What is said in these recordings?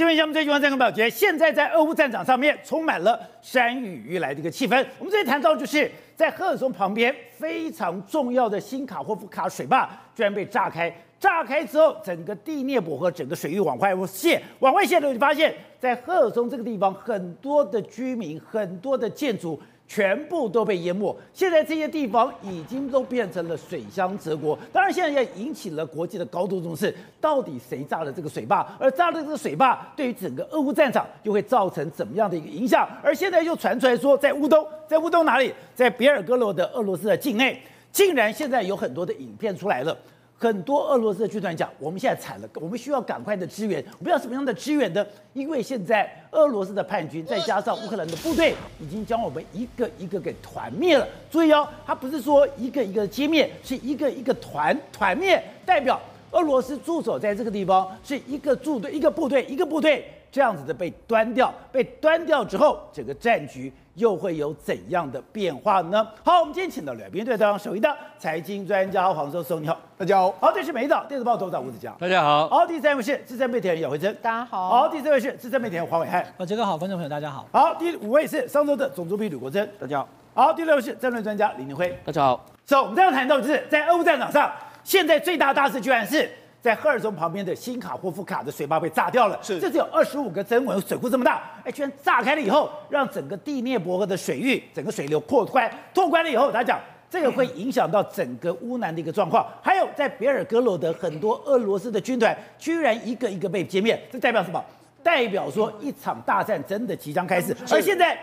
新闻项目最新鲜三个表决，现在在俄乌战场上面充满了山雨欲来的一个气氛。我们这里谈到就是在赫尔松旁边非常重要的新卡霍夫卡水坝居然被炸开，炸开之后整个第聂伯河整个水域往外泄，往外泄的时候就发现，在赫尔松这个地方很多的居民，很多的建筑。全部都被淹没，现在这些地方已经都变成了水乡泽国。当然，现在也引起了国际的高度重视，到底谁炸了这个水坝？而炸了这个水坝，对于整个俄乌战场又会造成怎么样的一个影响？而现在又传出来说，在乌东，在乌东哪里？在别尔哥罗德俄罗斯的境内，竟然现在有很多的影片出来了。很多俄罗斯的军团讲，我们现在惨了，我们需要赶快的支援。我们要什么样的支援呢？因为现在俄罗斯的叛军再加上乌克兰的部队，已经将我们一个一个给团灭了。注意哦，他不是说一个一个歼灭，是一个一个团团灭，代表俄罗斯驻守在这个地方是一个驻队、一个部队、一个部队这样子的被端掉。被端掉之后，整个战局。又会有怎样的变化呢？好，我们今天请到了来宾对当首席的财经专家黄寿松，你好，大家好。好，这是美丽岛电子报头长吴子嘉，大家好。好，第三位是资深媒体人姚慧珍，大家好。好，第四位是资深媒体人黄暐瀚，呃，这个好，观众朋友大家好。好，第五位是商周的总主笔吕国珍，大家好。好，第六位是战略专家李宁辉，大家好。所以，我们这样谈到就是在俄乌战场上，现在最大的大事居然是。在赫尔松旁边的新卡霍夫卡的水坝被炸掉了，是，这只有二十五个增文，水库这么大，哎，居然炸开了以后，让整个第聂伯河的水域整个水流扩宽，拓宽了以后，他讲这个会影响到整个乌南的一个状况，还有在别尔哥罗德很多俄罗斯的军团居然一个一个被歼灭，这代表什么？代表说一场大战真的即将开始，而现在。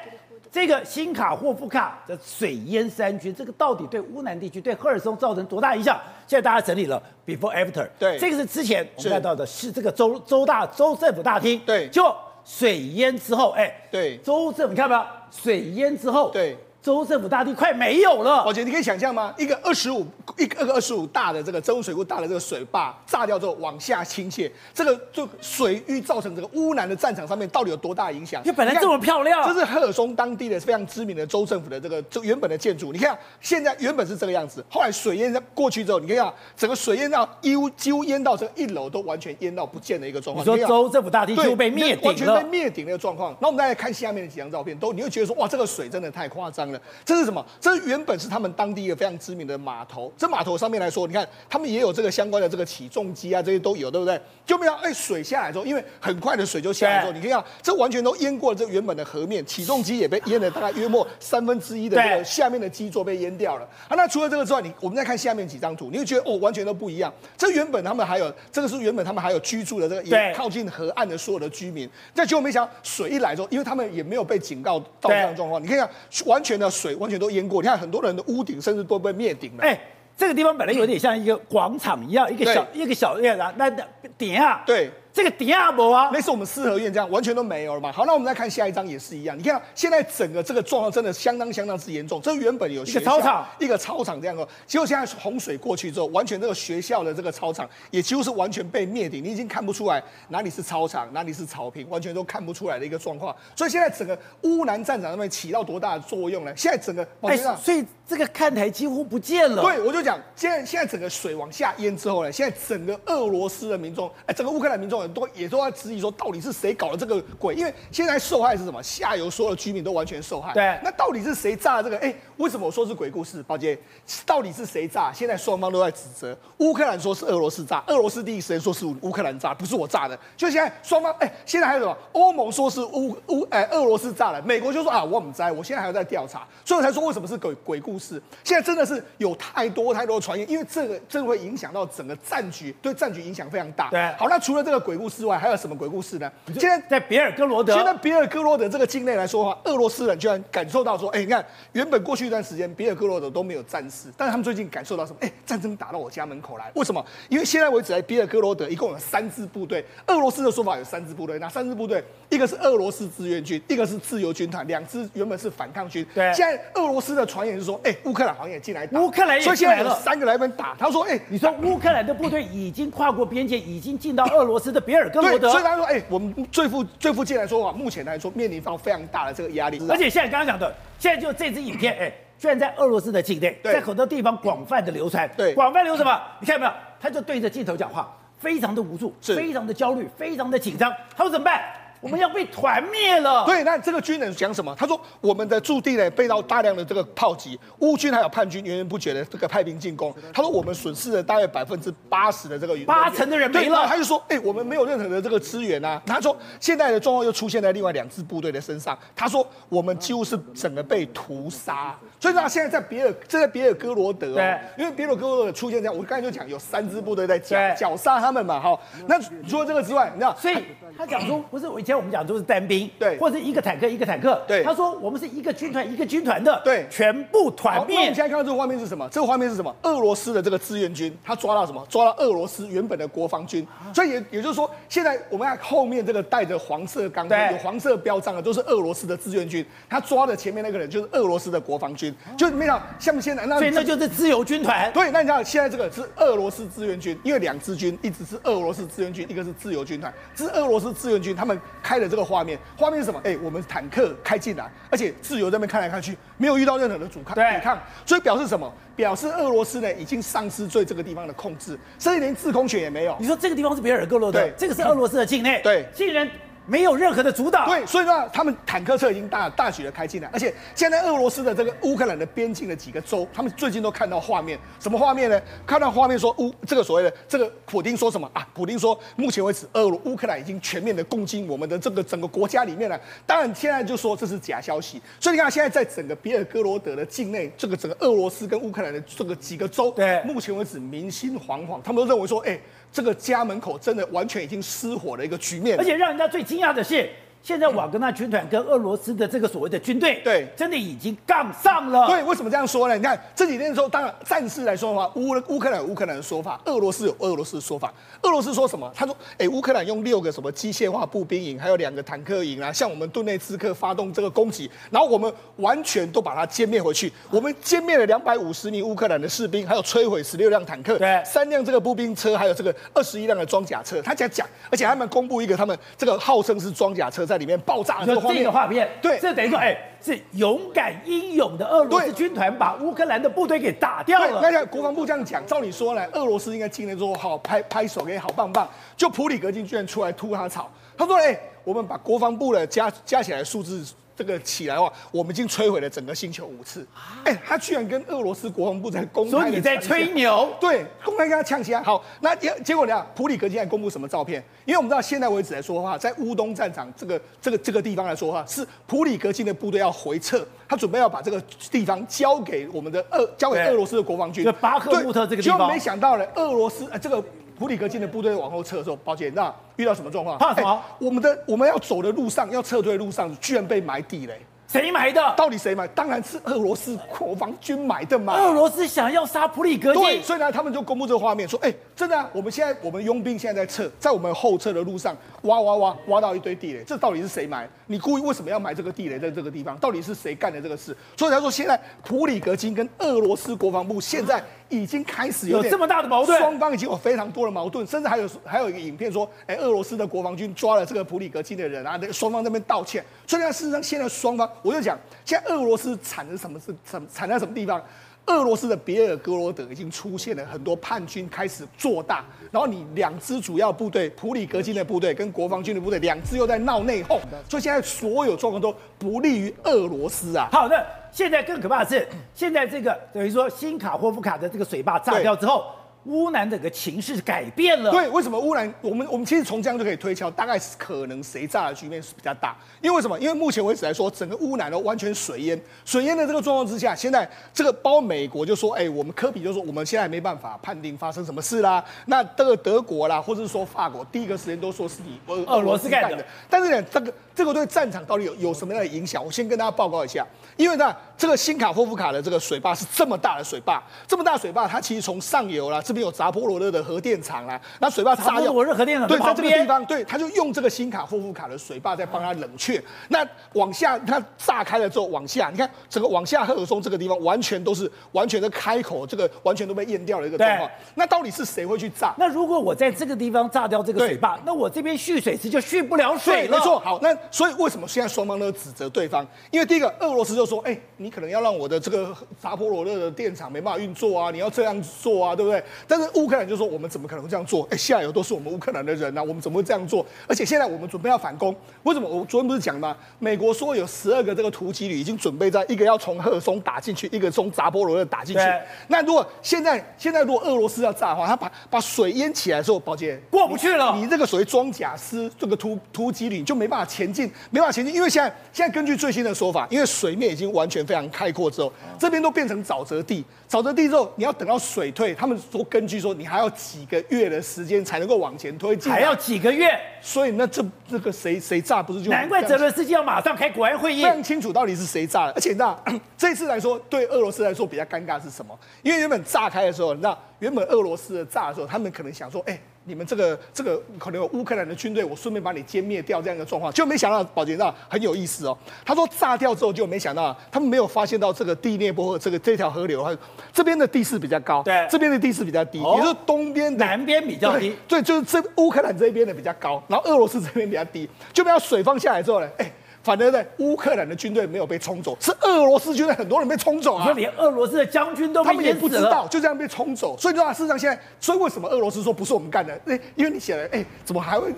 这个新卡霍夫卡的水淹山区，这个到底对乌南地区、对赫尔松造成多大影响？现在大家整理了 before after，对，这个是之前我们看到的是这个州州大州政府大厅，对，就水淹之后，哎，对，州政府你看到没有？水淹之后，对。州政府大地快没有了，宝杰，你可以想象吗？一个二十五一个二十五大的这个州水库大的这个水坝炸掉之后往下倾泻，这个就水域造成这个乌南的战场上面到底有多大影响？因为本来这么漂亮，这是赫尔松当地的非常知名的州政府的这个就原本的建筑。你看现在原本是这个样子，后来水淹过去之后，你看整个水淹到几乎几乎淹到这个一楼都完全淹到不见的一个状况。你说州政府大地就被灭顶了，完全被灭顶的一个状况。那我们再来看下面的几张照片，都你会觉得说哇，这个水真的太夸张了。这是什么？这原本是他们当地一个非常知名的码头。这码头上面来说，你看他们也有这个相关的这个起重机啊，这些都有，对不对？就没有哎，水下来之后，因为很快的水就下来之后，你可以看这完全都淹过了这原本的河面，起重机也被淹了大概约莫三分之一的这个下面的基座被淹掉了。啊，那除了这个之外，你我们再看下面几张图，你会觉得哦，完全都不一样。这原本他们还有这个是原本他们还有居住的这个也靠近河岸的所有的居民，但结果没想到水一来之后，因为他们也没有被警告到这样状况，你看看完全的水完全都淹。过，你看很多人的屋顶甚至都被灭顶了。哎，这个地方本来有点像一个广场一样，一个小一个小院啊，那顶啊，对。这个迪亚博啊，类似我们四合院这样，完全都没有了嘛。好，那我们再看下一张也是一样。你看现在整个这个状况真的相当相当之严重。这原本有一个操场，一个操场这样的，结果现在洪水过去之后，完全这个学校的这个操场也几乎是完全被灭顶，你已经看不出来哪里是操场，哪里是草坪，完全都看不出来的一个状况。所以现在整个乌南战场上面起到多大的作用呢？现在整个，哎，所以这个看台几乎不见了。对，我就讲，现在现在整个水往下淹之后呢，现在整个俄罗斯的民众，哎，整个乌克兰民众都也都在。质疑说，到底是谁搞了这个鬼？因为现在受害是什么？下游所有的居民都完全受害。对，那到底是谁炸了这个？哎，为什么我说是鬼故事？宝杰，到底是谁炸？现在双方都在指责。乌克兰说是俄罗斯炸，俄罗斯第一时间说是乌克兰炸，不是我炸的。就现在双方，哎，现在还有什么？欧盟说是乌乌哎俄罗斯炸了，美国就说啊我们在，我现在还要在调查，所以我才说为什么是鬼鬼故事。现在真的是有太多太多的传言，因为这个这个会影响到整个战局，对战局影响非常大。对，好，那除了这个鬼故事外，还有什么鬼故事呢？现在在别尔哥罗德，现在别尔哥罗德这个境内来说的话，俄罗斯人居然感受到说，哎，你看，原本过去一段时间别尔哥罗德都没有战事，但是他们最近感受到什么？哎，战争打到我家门口来，为什么？因为现在为止，在别尔哥罗德一共有三支部队，俄罗斯的说法有三支部队，哪三支部队？一个是俄罗斯志愿军，一个是自由军团，两支原本是反抗军。对，现在俄罗斯的传言是说，哎，乌克兰好像也进来打，乌克兰也进来了，所以现在有三个来分打。他说，哎，你说乌克兰的部队已经跨过边界，已经进到俄罗斯的比尔哥罗德，所以他说，哎，我们最富最富近来说啊，目前来说面临到非常大的这个压力。而且现在刚刚讲的，现在就这支影片，哎，居然在俄罗斯的境内，在很多地方广泛的流传。对，广泛流什么？你看到没有？他就对着镜头讲话。非常的无助，非常的焦虑，非常的紧张。他说怎么办？我们要被团灭了。对，那这个军人讲什么？他说我们的驻地呢被到大量的这个炮击，乌军还有叛军源源不绝的这个派兵进攻。他说我们损失了大约百分之八十的这个八成的人没了。他就说，哎，我们没有任何的这个资源啊。他说现在的状况又出现在另外两支部队的身上。他说我们几乎是整个被屠杀。所以呢，现在在别尔，这在别尔哥罗德哦，对因为别尔哥罗德出现这样，我刚才就讲有三支部队在剿剿杀他们嘛，哈。那除了这个之外，你知道，所以他讲说，不是我以前我们讲都是单兵，对，或者一个坦克一个坦克，对。他说我们是一个军团一个军团的，对，全部团灭。我们现在看到这个画面是什么？这个画面是什么？俄罗斯的这个志愿军，他抓到什么？抓到俄罗斯原本的国防军。所以也也就是说，现在我们看后面这个带着黄色钢盔、有黄色标章的，都是俄罗斯的志愿军。他抓的前面那个人就是俄罗斯的国防军，就没想到。像现在那，所以那就是自由军团。对，那你知道现在这个是俄罗斯志愿军，因为两支军，一直是俄罗斯志愿军，一个是自由军团。这是俄罗斯志愿军，他们开的这个画面，画面是什么？哎，我们坦克开进来，而且自由在那边看来看去，没有遇到任何的阻抗对抵抗，所以表示什么？表示俄罗斯呢已经丧失对这个地方的控制，甚至连制空权也没有。你说这个地方是别尔哥罗德，对，这个是俄罗斯的境内，对，竟然。没有任何的阻挡，对，所以呢，他们坦克车已经大大举的开进来，而且现在俄罗斯的这个乌克兰的边境的几个州，他们最近都看到画面，什么画面呢？看到画面说乌这个所谓的这个普丁说什么啊？普丁说，目前为止，俄乌克兰已经全面的攻击我们的这个整个国家里面了。当然，现在就说这是假消息。所以你看，现在在整个比尔哥罗德的境内，这个整个俄罗斯跟乌克兰的这个几个州，对，目前为止民心惶惶，他们都认为说，哎，这个家门口真的完全已经失火的一个局面。而且让人家最惊讶的是。现在瓦格纳军团跟俄罗斯的这个所谓的军队，对，真的已经杠上了。对，为什么这样说呢？你看这几天的时候，当然战事来说的话，乌乌克兰有乌克兰的说法，俄罗斯有俄罗斯的说法。俄罗斯说什么？他说：“哎，乌克兰用六个什么机械化步兵营，还有两个坦克营啊，向我们顿内茨克发动这个攻击，然后我们完全都把它歼灭回去。我们歼灭了两百五十名乌克兰的士兵，还有摧毁十六辆坦克，对，三辆这个步兵车，还有这个二十一辆的装甲车。他讲讲，而且他们公布一个他们这个号称是装甲车在里面爆炸的。”这个画面，对，这等于说，哎，是勇敢英勇的俄罗斯军团把乌克兰的部队给打掉了。那国防部这样讲，照理说呢，俄罗斯应该进来之后好拍拍手给好棒棒，就普里格金居然出来吐他草，他说，哎，我们把国防部的加加起来数字。这个起来的话，我们已经摧毁了整个星球五次。哎，他居然跟俄罗斯国防部在公开，所以你在吹牛？对，公开跟他呛起来。好，那结结果呢？普里格金还公布什么照片？因为我们知道，现在为止来说的话，在乌东战场这个这个这个地方来说的话，是普里格金的部队要回撤，他准备要把这个地方交给我们的俄，交给俄罗斯的国防军。就巴赫穆特这个地方，就没想到呢，俄罗斯呃这个。普里格金的部队往后撤的时候，抱歉，那遇到什么状况？怕什么？我们的我们要走的路上，要撤退的路上，居然被埋地雷。谁埋的？到底谁埋？当然是俄罗斯国防军埋的嘛。俄罗斯想要杀普里格金，对，所以呢，他们就公布这个画面，说：“哎、欸，真的啊，我们现在我们佣兵现在在撤，在我们后撤的路上挖挖挖挖到一堆地雷，这到底是谁埋？你故意为什么要埋这个地雷在这个地方？到底是谁干的这个事？所以他说，现在普里格金跟俄罗斯国防部现在已经开始有，有这么大的矛盾，双方已经有非常多的矛盾，甚至还有还有一个影片说，哎、欸，俄罗斯的国防军抓了这个普里格金的人啊，那个双方在那边道歉。所以呢，事实上现在双方，我就讲。现在俄罗斯惨的什么是什惨在什么地方？俄罗斯的别尔格罗德已经出现了很多叛军开始做大，然后你两支主要部队普里格金的部队跟国防军的部队两支又在闹内讧，所以现在所有状况都不利于俄罗斯啊。好的，现在更可怕的是，现在这个等于说新卡霍夫卡的这个水坝炸掉之后。乌南整个情势改变了。对，为什么乌南？我们我们其实从这样就可以推敲，大概是可能谁炸的局面是比较大。因为为什么？因为目前为止来说，整个乌南都完全水淹，水淹的这个状况之下，现在这个包括美国就说，哎，我们科比就说，我们现在没办法判定发生什么事啦。那这个德国啦，或者是说法国，第一个时间都说是你俄俄罗斯干的。但是呢，这个这个对战场到底有有什么样的影响？我先跟大家报告一下。因为呢，这个新卡霍夫卡的这个水坝是这么大的水坝，这么大水坝，它其实从上游啦，这边有扎波罗热的核电厂啦，那水坝炸掉，我热核电厂对，在这个地方，对，他就用这个新卡霍夫卡的水坝在帮他冷却。那往下，它炸开了之后，往下，你看整个往下赫尔松这个地方，完全都是完全的开口，这个完全都被淹掉了一个状况。那到底是谁会去炸？那如果我在这个地方炸掉这个水坝，那我这边蓄水池就蓄不了水了。没错，好，那所以为什么现在双方都指责对方？因为第一个，俄罗斯就说，哎、欸。你可能要让我的这个扎波罗热的电厂没办法运作啊，你要这样做啊，对不对？但是乌克兰就说我们怎么可能这样做？哎，下游都是我们乌克兰的人呐、啊，我们怎么会这样做？而且现在我们准备要反攻，为什么？我昨天不是讲吗？美国说有十二个这个突击旅已经准备在一个要从赫尔松打进去，一个从扎波罗热打进去。那如果现在现在如果俄罗斯要炸的话，他把把水淹起来的时候，宝杰过不去了。你这个所谓装甲师这个突突击旅就没办法前进，没办法前进，因为现在现在根据最新的说法，因为水面已经完全非常开阔之后，这边都变成沼泽地，沼泽地之后你要等到水退，他们说根据说你还要几个月的时间才能够往前推进，还要几个月，所以那这这个谁谁炸不是就难怪泽伦斯基要马上开国安会议，非常清楚到底是谁炸的，而且你知道这次来说对俄罗斯来说比较尴尬是什么？因为原本炸开的时候，你知道原本俄罗斯的炸的时候，他们可能想说，哎。你们这个这个可能有乌克兰的军队，我顺便把你歼灭掉这样一个状况，就没想到宝杰，那很有意思哦。他说炸掉之后就没想到，他们没有发现到这个第聂波河这个这条河流，这边的地势比较高，对，这边的地势比较低，也就是东边南边比较低，对，就是这乌克兰这边的比较高，然后俄罗斯这边比较低，就没有水放下来之后呢，哎。反而在乌克兰的军队没有被冲走，是俄罗斯军队很多人被冲走啊！就连俄罗斯的将军都被他们也不知道，就这样被冲走。所以的话，事实上现在，所以为什么俄罗斯说不是我们干的？哎，因为你写了，哎，怎么还会？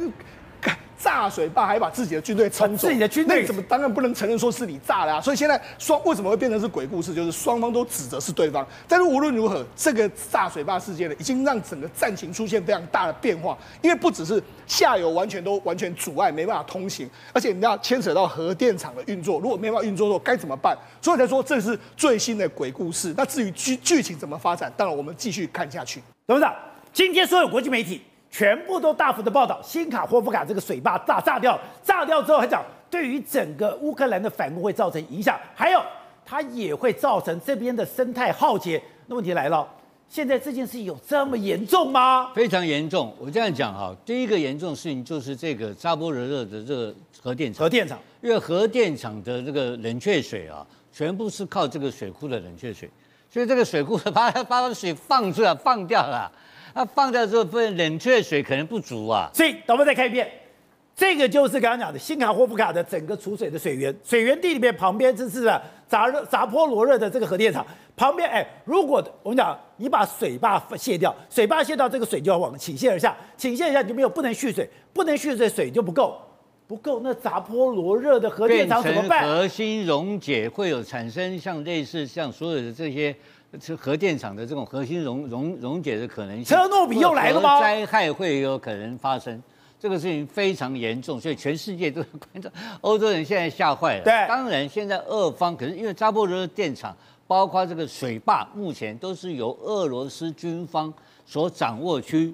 炸水坝还把自己的军队冲走，自己的军队怎么当然不能承认说是你炸的啊？所以现在双为什么会变成是鬼故事？就是双方都指责是对方。但是无论如何，这个炸水坝事件呢，已经让整个战情出现非常大的变化。因为不只是下游完全都完全阻碍，没办法通行，而且你要牵扯到核电厂的运作，如果没办法运作的时候该怎么办？所以才说这是最新的鬼故事。那至于剧剧情怎么发展，当然我们继续看下去。董事长，今天所有国际媒体。全部都大幅的报道，新卡霍夫卡这个水坝炸炸掉，炸掉之后还讲，对于整个乌克兰的反攻会造成影响，还有它也会造成这边的生态浩劫。那问题来了，现在这件事情有这么严重吗？非常严重。我这样讲哈，第一个严重的事情就是这个扎波罗热的这个核电厂，核电厂，因为核电厂的这个冷却水啊，全部是靠这个水库的冷却水，所以这个水库把它把水放出来放掉了。那放掉之后，不冷却水可能不足啊。所以，导播再看一遍，这个就是刚刚讲的新卡霍夫卡的整个储水的水源，水源地里面旁边这是扎热扎波罗热的这个核电厂旁边。哎，如果我们讲你把水坝卸掉，水坝卸掉，这个水就要往倾泻而下，倾泻而下你就没有不能蓄水，不能蓄水水就不够，不够那扎波罗热的核电厂怎么办？核心溶解会有产生像类似像所有的这些。这核电厂的这种核心溶溶溶解的可能性，车诺比又来了吗？灾害会有可能发生，这个事情非常严重，所以全世界都在关注。欧洲人现在吓坏了。对，当然现在俄方可是因为扎波罗热电厂，包括这个水坝，目前都是由俄罗斯军方所掌握区。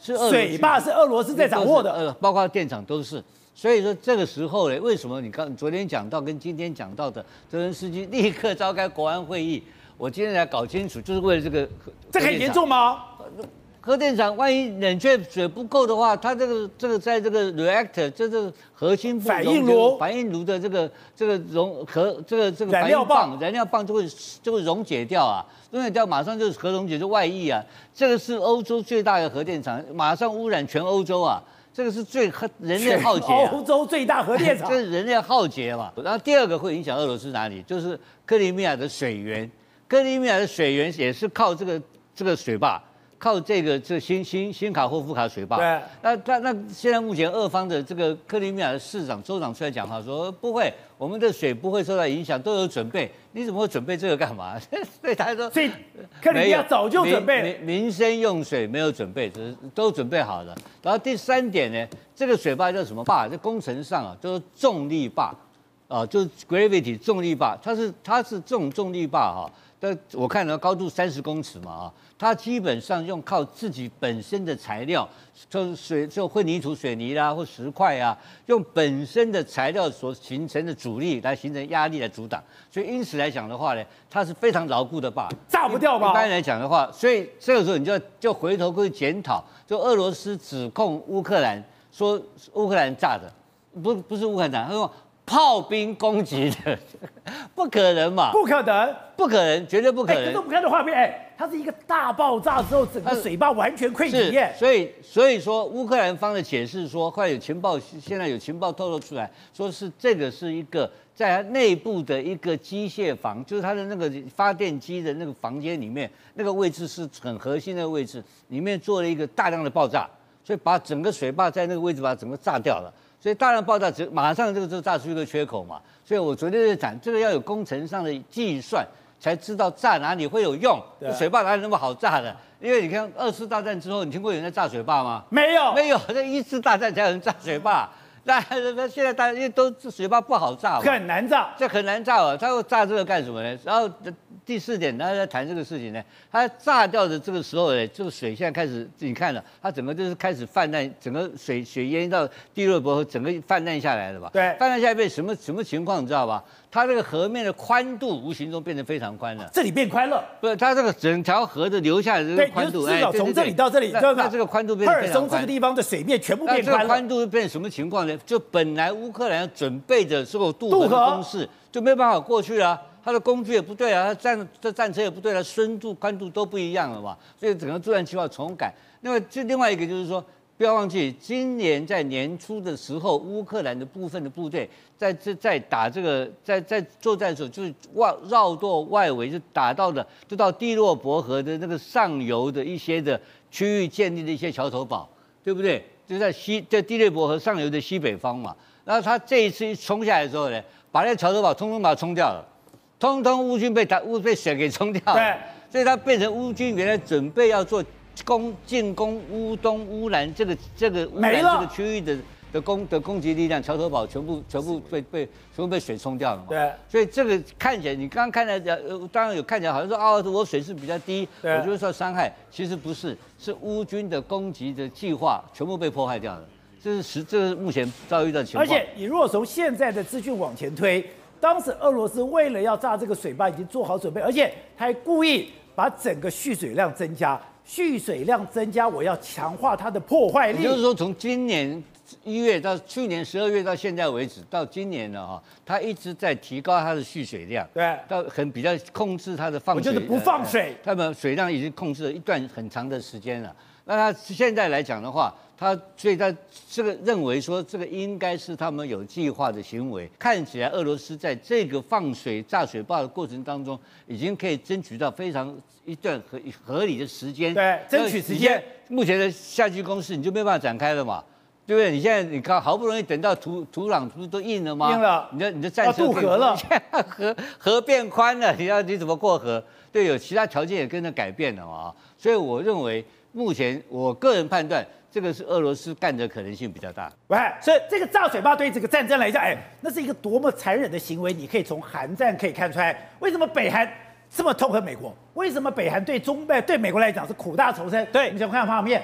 是水坝是俄罗斯在掌握的，呃，包括电厂都是。所以说这个时候呢，为什么你刚昨天讲到跟今天讲到的泽连斯基立刻召开国安会议？我今天来搞清楚，就是为了这个。这很严重吗？核电厂万一冷却水不够的话，它这个这个在这个 reactor 这个核心反应炉反应炉的这个这个溶核这个这个燃料棒燃料棒就会就会溶解掉啊，溶解掉马上就是核溶解就外溢啊。这个是欧洲最大的核电厂，马上污染全欧洲啊。这个是最人类浩劫，欧洲最大核电厂，这是人类浩劫嘛。然后第二个会影响俄罗斯哪里？就是克里米亚的水源。克里米亚的水源也是靠这个这个水坝，靠这个这新新新卡霍夫卡水坝。对。那那那现在目前俄方的这个克里米亚的市长州长出来讲话说不会，我们的水不会受到影响，都有准备。你怎么会准备这个干嘛？所以他说，所以克里米亚早就准备民，民生用水没有准备，只是都准备好了。然后第三点呢，这个水坝叫什么坝？在工程上啊，就是重力坝啊，就是 gravity 重力坝，它是它是这种重力坝哈。但我看到高度三十公尺嘛啊，它基本上用靠自己本身的材料，就水就混凝土水泥啦或石块啊，用本身的材料所形成的阻力来形成压力来阻挡，所以因此来讲的话呢，它是非常牢固的坝，炸不掉吧？一般来讲的话，所以这个时候你就就回头去检讨，就俄罗斯指控乌克兰说乌克兰炸的，不不是乌克兰，他说炮兵攻击的，不可能嘛？不可能，不可能，绝对不可能。哎，可是我们看的画面，哎，它是一个大爆炸之后，整个水坝完全溃堤耶。所以，所以说乌克兰方的解释说，快有情报，现在有情报透露出来，说是这个是一个在它内部的一个机械房，就是它的那个发电机的那个房间里面，那个位置是很核心的位置，里面做了一个大量的爆炸，所以把整个水坝在那个位置把它整个炸掉了。所以大量爆炸，只马上这个就炸出一个缺口嘛。所以我昨天在讲，这个要有工程上的计算，才知道炸哪里会有用。对水坝哪里那么好炸的？因为你看二次大战之后，你听过有人在炸水坝吗？没有，没有。在一次大战才有人炸水坝。那那现在大家因为都水坝不好炸，很难炸，这很难炸啊。他要炸这个干什么呢？然后。第四点，大家在谈这个事情呢，他炸掉的这个时候呢，这个水现在开始，你看了，它整个就是开始泛滥，整个水水淹到第六波，整个泛滥下来了吧？对，泛滥下来被什么什么情况，你知道吧？它这个河面的宽度无形中变得非常宽了。这里变宽了？不是，它这个整条河的流下来的这个宽度，至少从这里到这里，那那这个宽度变得非常宽。赫尔松这个地方的水面全部变宽了。这个宽度变什么情况呢？就本来乌克兰准备着所有渡河的攻势，就没有办法过去了。它的工具也不对啊，它战这战车也不对了，深度宽度都不一样了嘛，所以整个作战计划重改。那么这另外一个就是说，不要忘记，今年在年初的时候，乌克兰的部分的部队在这在打这个在在作战的时候，就是外绕过外围就打到了，就到第聂伯河的那个上游的一些的区域建立的一些桥头堡，对不对？就在西在第聂伯河上游的西北方嘛。然后他这一次一冲下来之后呢，把那个桥头堡通通把它冲掉了。通通乌军被打乌被水给冲掉了，对，所以他变成乌军原来准备要做攻进攻乌东乌南这个这个乌南这个区域的的攻的攻击力量，桥头堡全部全部被被全部被水冲掉了嘛。对，所以这个看起来你刚刚看来呃，当然有看起来好像说哦，我水势比较低，我就受伤害，其实不是，是乌军的攻击的计划全部被破坏掉了，这是实这是目前遭遇到的情况。而且你如果从现在的资讯往前推。当时俄罗斯为了要炸这个水坝，已经做好准备，而且他还故意把整个蓄水量增加，蓄水量增加，我要强化它的破坏力。也就是说，从今年一月到去年十二月到现在为止，到今年了哈，它一直在提高它的蓄水量，对，到很比较控制它的放水，我就是不放水，他们水量已经控制了一段很长的时间了。那它现在来讲的话，他所以他这个认为说，这个应该是他们有计划的行为。看起来俄罗斯在这个放水炸水坝的过程当中，已经可以争取到非常一段合合理的时间。对，争取时间。目前的下局攻势你就没办法展开了嘛？对不对？你现在你看，好不容易等到土土壤不是都硬了吗？硬了。你的你的战车渡河了，河 河变宽了，你要你怎么过河？对，有其他条件也跟着改变了嘛？所以我认为。目前我个人判断，这个是俄罗斯干的可能性比较大。喂，所以这个炸水坝对于这个战争来讲，哎，那是一个多么残忍的行为！你可以从韩战可以看出来，为什么北韩这么痛恨美国？为什么北韩对中美对美国来讲是苦大仇深？对，你想看画面，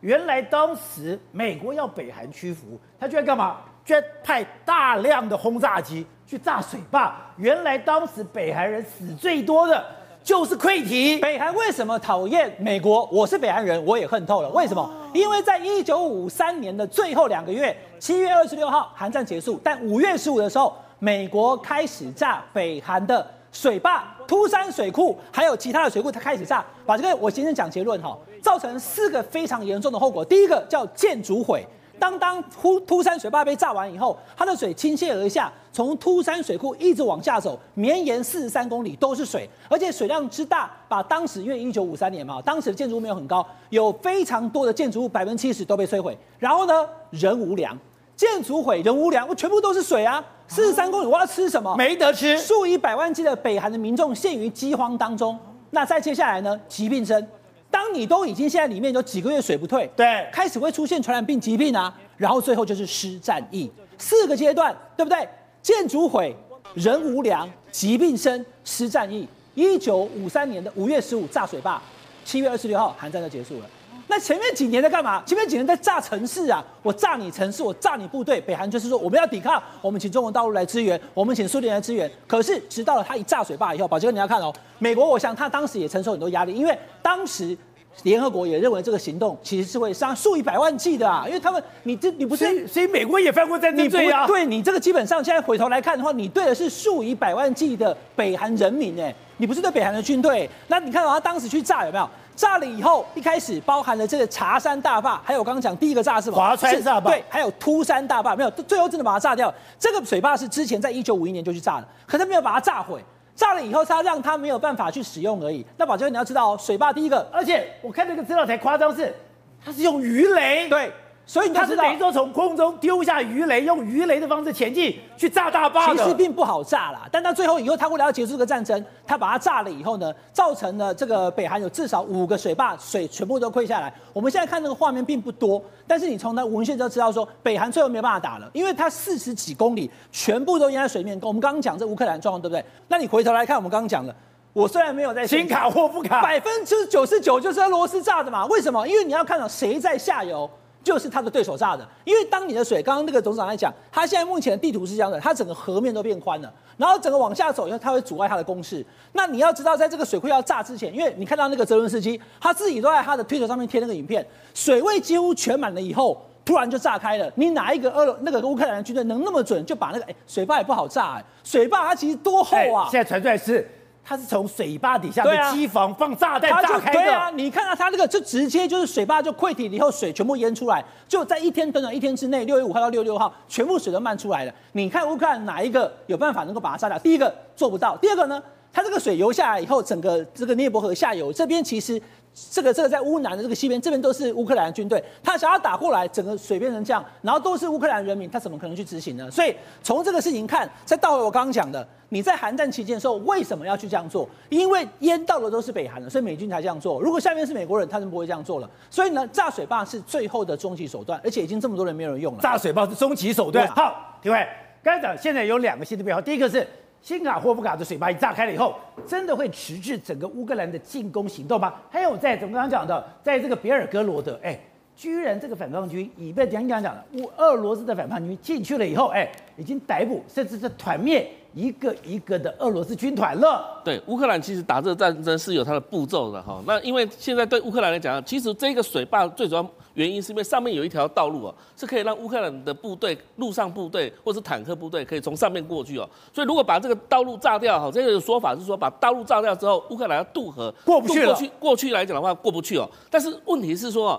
原来当时美国要北韩屈服，他居然干嘛？居然派大量的轰炸机去炸水坝。原来当时北韩人死最多的。就是溃堤。北韩为什么讨厌美国？我是北韩人，我也恨透了。为什么？因为在一九五三年的最后两个月，七月二十六号韩战结束，但五月十五的时候，美国开始炸北韩的水坝、秃山水库，还有其他的水库，它开始炸，把这个我先生讲结论哈，造成四个非常严重的后果。第一个叫建筑毁。当当秃秃山水坝被炸完以后，它的水倾泻而下，从秃山水库一直往下走，绵延四十三公里都是水，而且水量之大，把当时因为一九五三年嘛，当时的建筑物没有很高，有非常多的建筑物百分之七十都被摧毁。然后呢，人无粮，建筑毁，人无粮，我全部都是水啊，四十三公里我要吃什么？没得吃，数以百万计的北韩的民众陷于饥荒当中。那再接下来呢，疾病生。当你都已经现在里面有几个月水不退，对，开始会出现传染病疾病啊，然后最后就是失战役，四个阶段，对不对？建筑毁，人无粮，疾病生，失战役。一九五三年的五月十五炸水坝，七月二十六号寒战就结束了。那前面几年在干嘛？前面几年在炸城市啊！我炸你城市，我炸你部队。北韩就是说我们要抵抗，我们请中国大陆来支援，我们请苏联来支援。可是直到了他一炸水坝以后，宝杰哥你要看哦，美国我想他当时也承受很多压力，因为当时联合国也认为这个行动其实是会伤数以百万计的啊，因为他们你这你不是所以所以美国也犯过战争罪啊。对你这个基本上现在回头来看的话，你对的是数以百万计的北韩人民哎，你不是对北韩的军队。那你看到他当时去炸有没有？炸了以后，一开始包含了这个茶山大坝，还有我刚刚讲第一个炸是华川大坝，对，还有秃山大坝，没有，最后真的把它炸掉。这个水坝是之前在一九五一年就去炸了，可是没有把它炸毁。炸了以后，它让它没有办法去使用而已。那宝杰，你要知道哦，水坝第一个，而且我看这个资料才夸张是，它是用鱼雷，对。所以你他是等于说从空中丢下鱼雷，用鱼雷的方式前进去炸大坝。其实并不好炸啦，但到最后以后，他为了要结束这个战争，他把它炸了以后呢，造成了这个北韩有至少五个水坝水全部都溃下来。我们现在看那个画面并不多，但是你从那文献就知道说，北韩最后没有办法打了，因为它四十几公里全部都淹在水面。我们刚刚讲这乌克兰状况对不对？那你回头来看，我们刚刚讲的，我虽然没有在新卡或不卡，百分之九十九就是俄罗斯炸的嘛？为什么？因为你要看到谁在下游。就是他的对手炸的，因为当你的水，刚刚那个董事长在讲，他现在目前的地图是这样的，它整个河面都变宽了，然后整个往下走以后，它会阻碍它的攻势。那你要知道，在这个水库要炸之前，因为你看到那个泽伦斯基，他自己都在他的推特上面贴那个影片，水位几乎全满了以后，突然就炸开了。你哪一个俄那个乌克兰的军队能那么准，就把那个哎水坝也不好炸哎，水坝它其实多厚啊？现在传出来是。它是从水坝底下的机房放炸弹炸开的。对啊，你看到它那个，就直接就是水坝就溃堤了以后，水全部淹出来，就在一天短短一天之内，六月五号到六月六号，全部水都漫出来了。你看乌克兰哪一个有办法能够把它杀掉？第一个做不到，第二个呢，它这个水游下来以后，整个这个涅伯河下游这边其实。这个这个在乌南的这个西边，这边都是乌克兰的军队，他想要打过来，整个水变成这样，然后都是乌克兰人民，他怎么可能去执行呢？所以从这个事情看，再倒回我刚刚讲的，你在韩战期间的时候为什么要去这样做？因为淹到的都是北韩的，所以美军才这样做。如果下面是美国人，他就不会这样做了。所以呢，炸水坝是最后的终极手段，而且已经这么多人没有人用了。炸水坝是终极手段。好，廷辉，刚才讲现在有两个新的变化，第一个是。新卡霍夫卡的水坝一炸开了以后，真的会迟滞整个乌克兰的进攻行动吗？还有在怎么刚刚讲的，在这个别尔哥罗德，哎，居然这个反抗军已被讲讲讲了乌俄罗斯的反抗军进去了以后，哎，已经逮捕甚至是团灭一个一个的俄罗斯军团了。对，乌克兰其实打这个战争是有它的步骤的哈。那因为现在对乌克兰来讲，其实这个水坝最主要。原因是因为上面有一条道路哦，是可以让乌克兰的部队、陆上部队或是坦克部队可以从上面过去哦。所以如果把这个道路炸掉哈，这个说法是说把道路炸掉之后，乌克兰要渡河过不去了。过去过去来讲的话过不去哦。但是问题是说。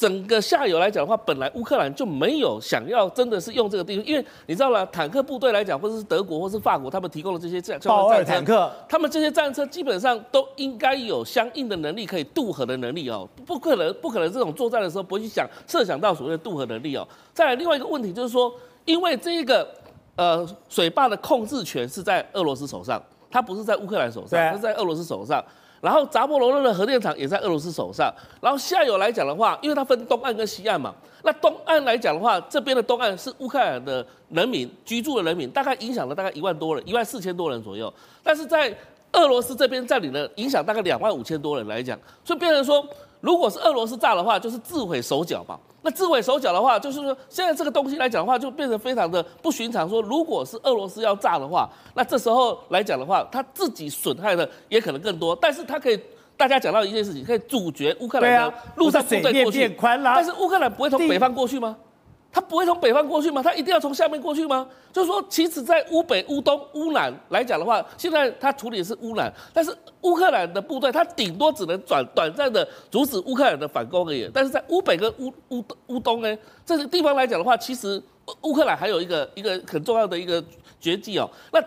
整个下游来讲的话，本来乌克兰就没有想要真的是用这个地方，因为你知道了，坦克部队来讲，或者是德国或是法国，他们提供的这些战豹二坦克，他们这些战车基本上都应该有相应的能力，可以渡河的能力哦，不可能不可能这种作战的时候不会去想设想到所谓的渡河能力哦。再来另外一个问题就是说，因为这一个呃水坝的控制权是在俄罗斯手上，它不是在乌克兰手上，它是在俄罗斯手上。然后扎波罗热的核电厂也在俄罗斯手上。然后下游来讲的话，因为它分东岸跟西岸嘛，那东岸来讲的话，这边的东岸是乌克兰的人民居住的人民，大概影响了大概一万多人，一万四千多人左右。但是在俄罗斯这边占领了，影响大概两万五千多人来讲，所以变成说，如果是俄罗斯炸的话，就是自毁手脚嘛。那自毁手脚的话，就是说现在这个东西来讲的话，就变得非常的不寻常。说如果是俄罗斯要炸的话，那这时候来讲的话，他自己损害的也可能更多。但是他可以，大家讲到一件事情，可以阻绝乌克兰的陆上部队过去。但是乌克兰不会从北方过去吗？他不会从北方过去吗？他一定要从下面过去吗？就是说，其实，在乌北、乌东、乌南来讲的话，现在他处理的是乌南，但是乌克兰的部队，他顶多只能短短暂的阻止乌克兰的反攻而已。但是在乌北跟乌乌乌东呢，这些地方来讲的话，其实乌克兰还有一个一个很重要的一个绝技哦。那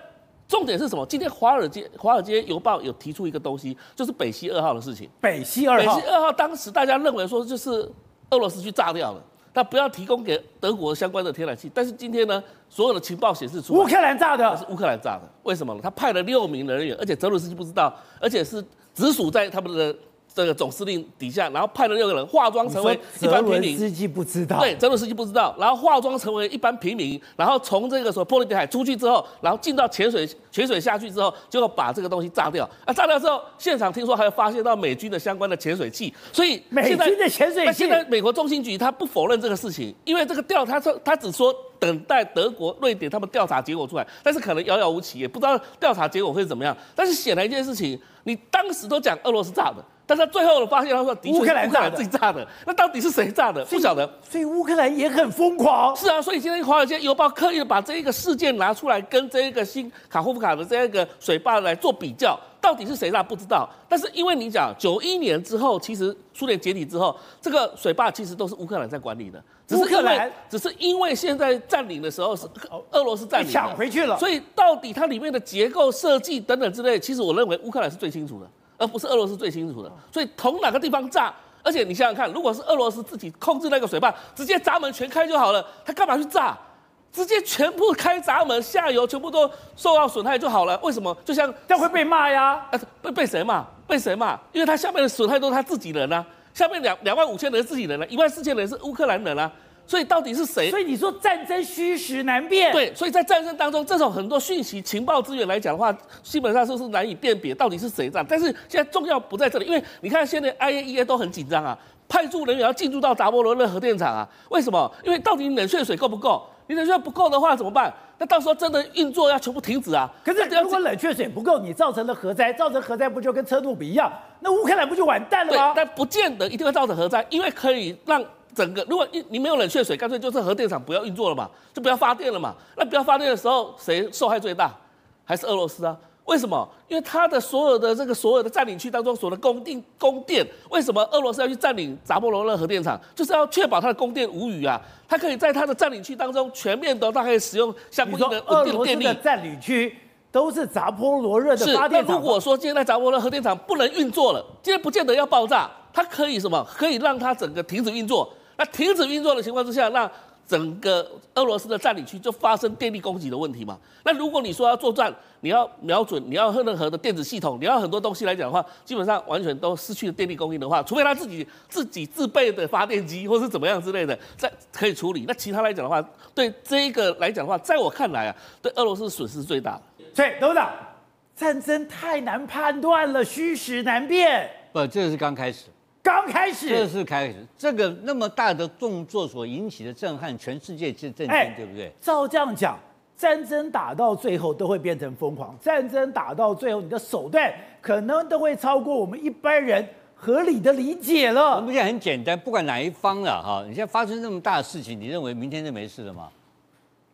重点是什么？今天华尔街华尔街邮报有提出一个东西，就是北溪二号的事情。北溪二号，北溪二号当时大家认为说就是俄罗斯去炸掉了。他不要提供给德国相关的天然气，但是今天呢，所有的情报显示出乌克兰炸的，是乌克兰炸的。为什么呢？他派了六名人员，而且泽伦斯基不知道，而且是直属在他们的。这个总司令底下，然后派了六个人化妆成为一般平民。司机不知道。对，泽伦斯基不知道，然后化妆成为一般平民，然后从这个什么波罗的海出去之后，然后进到潜水潜水下去之后，就把这个东西炸掉。啊，炸掉之后，现场听说还有发现到美军的相关的潜水器，所以美军的潜水器。现在美国中心局他不否认这个事情，因为这个调他说他只说等待德国、瑞典他们调查结果出来，但是可能遥遥无期，也不知道调查结果会怎么样。但是显然一件事情，你当时都讲俄罗斯炸的。但是最后我发现，他说的确是乌克兰炸的自己炸的，那到底是谁炸的？不晓得。所以乌克兰也很疯狂。是啊，所以今天《华尔街邮报》刻意的把这一个事件拿出来，跟这一个新卡霍夫卡的这一个水坝来做比较，到底是谁炸不知道。但是因为你讲九一年之后，其实苏联解体之后，这个水坝其实都是乌克兰在管理的。乌克兰只是因为现在占领的时候是俄罗斯占领抢回去了，所以到底它里面的结构设计等等之类，其实我认为乌克兰是最清楚的。而不是俄罗斯最清楚的，所以从哪个地方炸？而且你想想看，如果是俄罗斯自己控制那个水坝，直接闸门全开就好了，他干嘛去炸？直接全部开闸门，下游全部都受到损害就好了。为什么？就像这样会被骂呀？啊，被被谁骂？被谁骂？因为他下面的损害都是他自己人啊，下面两两万五千人是自己人啊，一万四千人是乌克兰人啊。所以到底是谁？所以你说战争虚实难辨。对，所以在战争当中，这种很多讯息、情报资源来讲的话，基本上是是难以辨别到底是谁炸。但是现在重要不在这里，因为你看现在 IAEA 都很紧张啊，派驻人员要进入到达波罗热核电厂啊。为什么？因为到底冷却水够不够？你冷却不够的话怎么办？那到时候真的运作要全部停止啊。可是如果冷却水不够，你造成了核灾，造成核灾不就跟车诺比一样？那乌克兰不就完蛋了吗？对，但不见得一定会造成核灾，因为可以让。整个，如果你你没有冷却水，干脆就是核电厂不要运作了嘛，就不要发电了嘛。那不要发电的时候，谁受害最大？还是俄罗斯啊？为什么？因为它的所有的这个所有的占领区当中所有的供电供电，为什么俄罗斯要去占领扎波罗热核电厂？就是要确保它的供电无虞啊。它可以在它的占领区当中全面都大概使用相关的稳定电力。的占领区都是扎波罗热的发电厂。是，如果说今天在扎波罗热核电厂不能运作了，今天不见得要爆炸，它可以什么？可以让它整个停止运作。那停止运作的情况之下，那整个俄罗斯的占领区就发生电力供给的问题嘛？那如果你说要作战，你要瞄准，你要任何的电子系统，你要很多东西来讲的话，基本上完全都失去了电力供应的话，除非他自己自己自备的发电机或是怎么样之类的，在可以处理。那其他来讲的话，对这一个来讲的话，在我看来啊，对俄罗斯损失最大。所以董事长，战争太难判断了，虚实难辨。不，这个是刚开始。刚开始，这是开始，这个那么大的动作所引起的震撼，全世界是震惊，欸、对不对？照这样讲，战争打到最后都会变成疯狂，战争打到最后，你的手段可能都会超过我们一般人合理的理解了。我们现在很简单，不管哪一方了哈，你现在发生这么大的事情，你认为明天就没事了吗？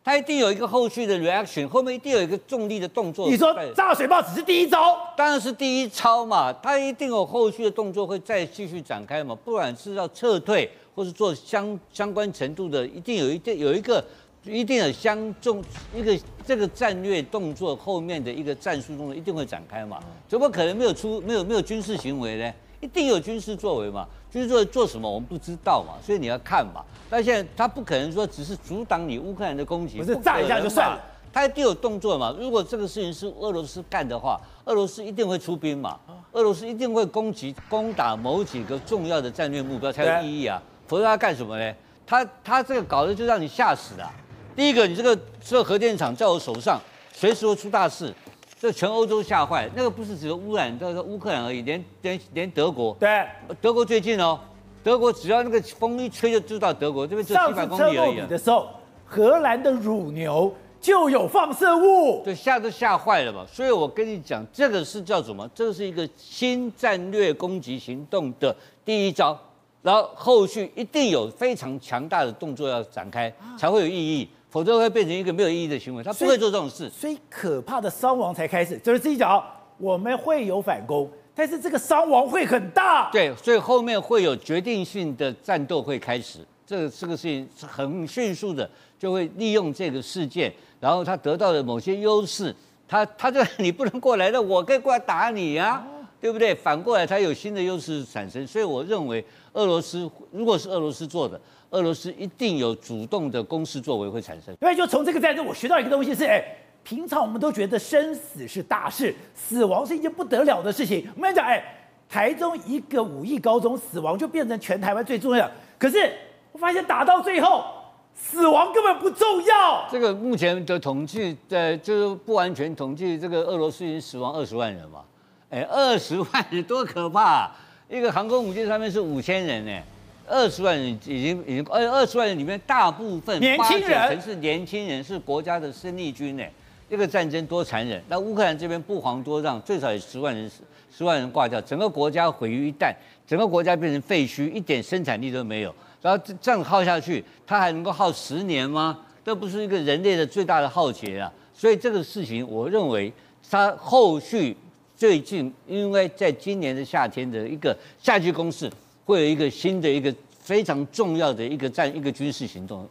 它一定有一个后续的 reaction，后面一定有一个重力的动作。你说炸水坝只是第一招，当然是第一招嘛，他一定有后续的动作会再继续展开嘛，不管是要撤退或是做相相关程度的，一定有一定有一个一定有相重一个这个战略动作后面的一个战术动作一定会展开嘛，怎么可能没有出没有没有军事行为呢？一定有军事作为嘛，军事作为做什么我们不知道嘛，所以你要看嘛。但现在他不可能说只是阻挡你乌克兰的攻击，不是炸一下就算了，他一定有动作嘛。如果这个事情是俄罗斯干的话，俄罗斯一定会出兵嘛，俄罗斯一定会攻击攻打某几个重要的战略目标才有意义啊，否则他干什么呢？他他这个搞的就让你吓死了。第一个，你这个这个核电厂在我手上，随时会出大事。这全欧洲吓坏，那个不是只有污染这个乌克兰而已，连连连德国，对，德国最近哦，德国只要那个风一吹就知道德国这边就几百公里而已。的时候，荷兰的乳牛就有放射物，对，吓都吓坏了嘛。所以我跟你讲，这个是叫什么？这个是一个新战略攻击行动的第一招，然后后续一定有非常强大的动作要展开，才会有意义。否则会变成一个没有意义的行为，他不会做这种事。所以可怕的伤亡才开始，就是自己讲，我们会有反攻，但是这个伤亡会很大。对，所以后面会有决定性的战斗会开始，这个这个事情是很迅速的，就会利用这个事件，然后他得到了某些优势，他他就你不能过来的，我可以过来打你啊，对不对？反过来他有新的优势产生，所以我认为俄罗斯如果是俄罗斯做的。俄罗斯一定有主动的攻势作为会产生，因为就从这个战争，我学到一个东西是，哎，平常我们都觉得生死是大事，死亡是一件不得了的事情。我们讲，哎，台中一个五亿高中死亡就变成全台湾最重要。可是我发现打到最后，死亡根本不重要。这个目前的统计，在就是不完全统计，这个俄罗斯已经死亡二十万人嘛，哎，二十万人多可怕啊！一个航空母舰上面是五千人呢。二十万人已经已经，二二十万人里面大部分年轻人是年轻人，是国家的生力军呢。这个战争多残忍。那乌克兰这边不遑多让，最少有十万人死，十万人挂掉，整个国家毁于一旦，整个国家变成废墟，一点生产力都没有。然后这样耗下去，它还能够耗十年吗？这不是一个人类的最大的浩劫啊！所以这个事情，我认为它后续最近，因为在今年的夏天的一个夏季攻势，会有一个新的一个非常重要的一个战一个军事行动。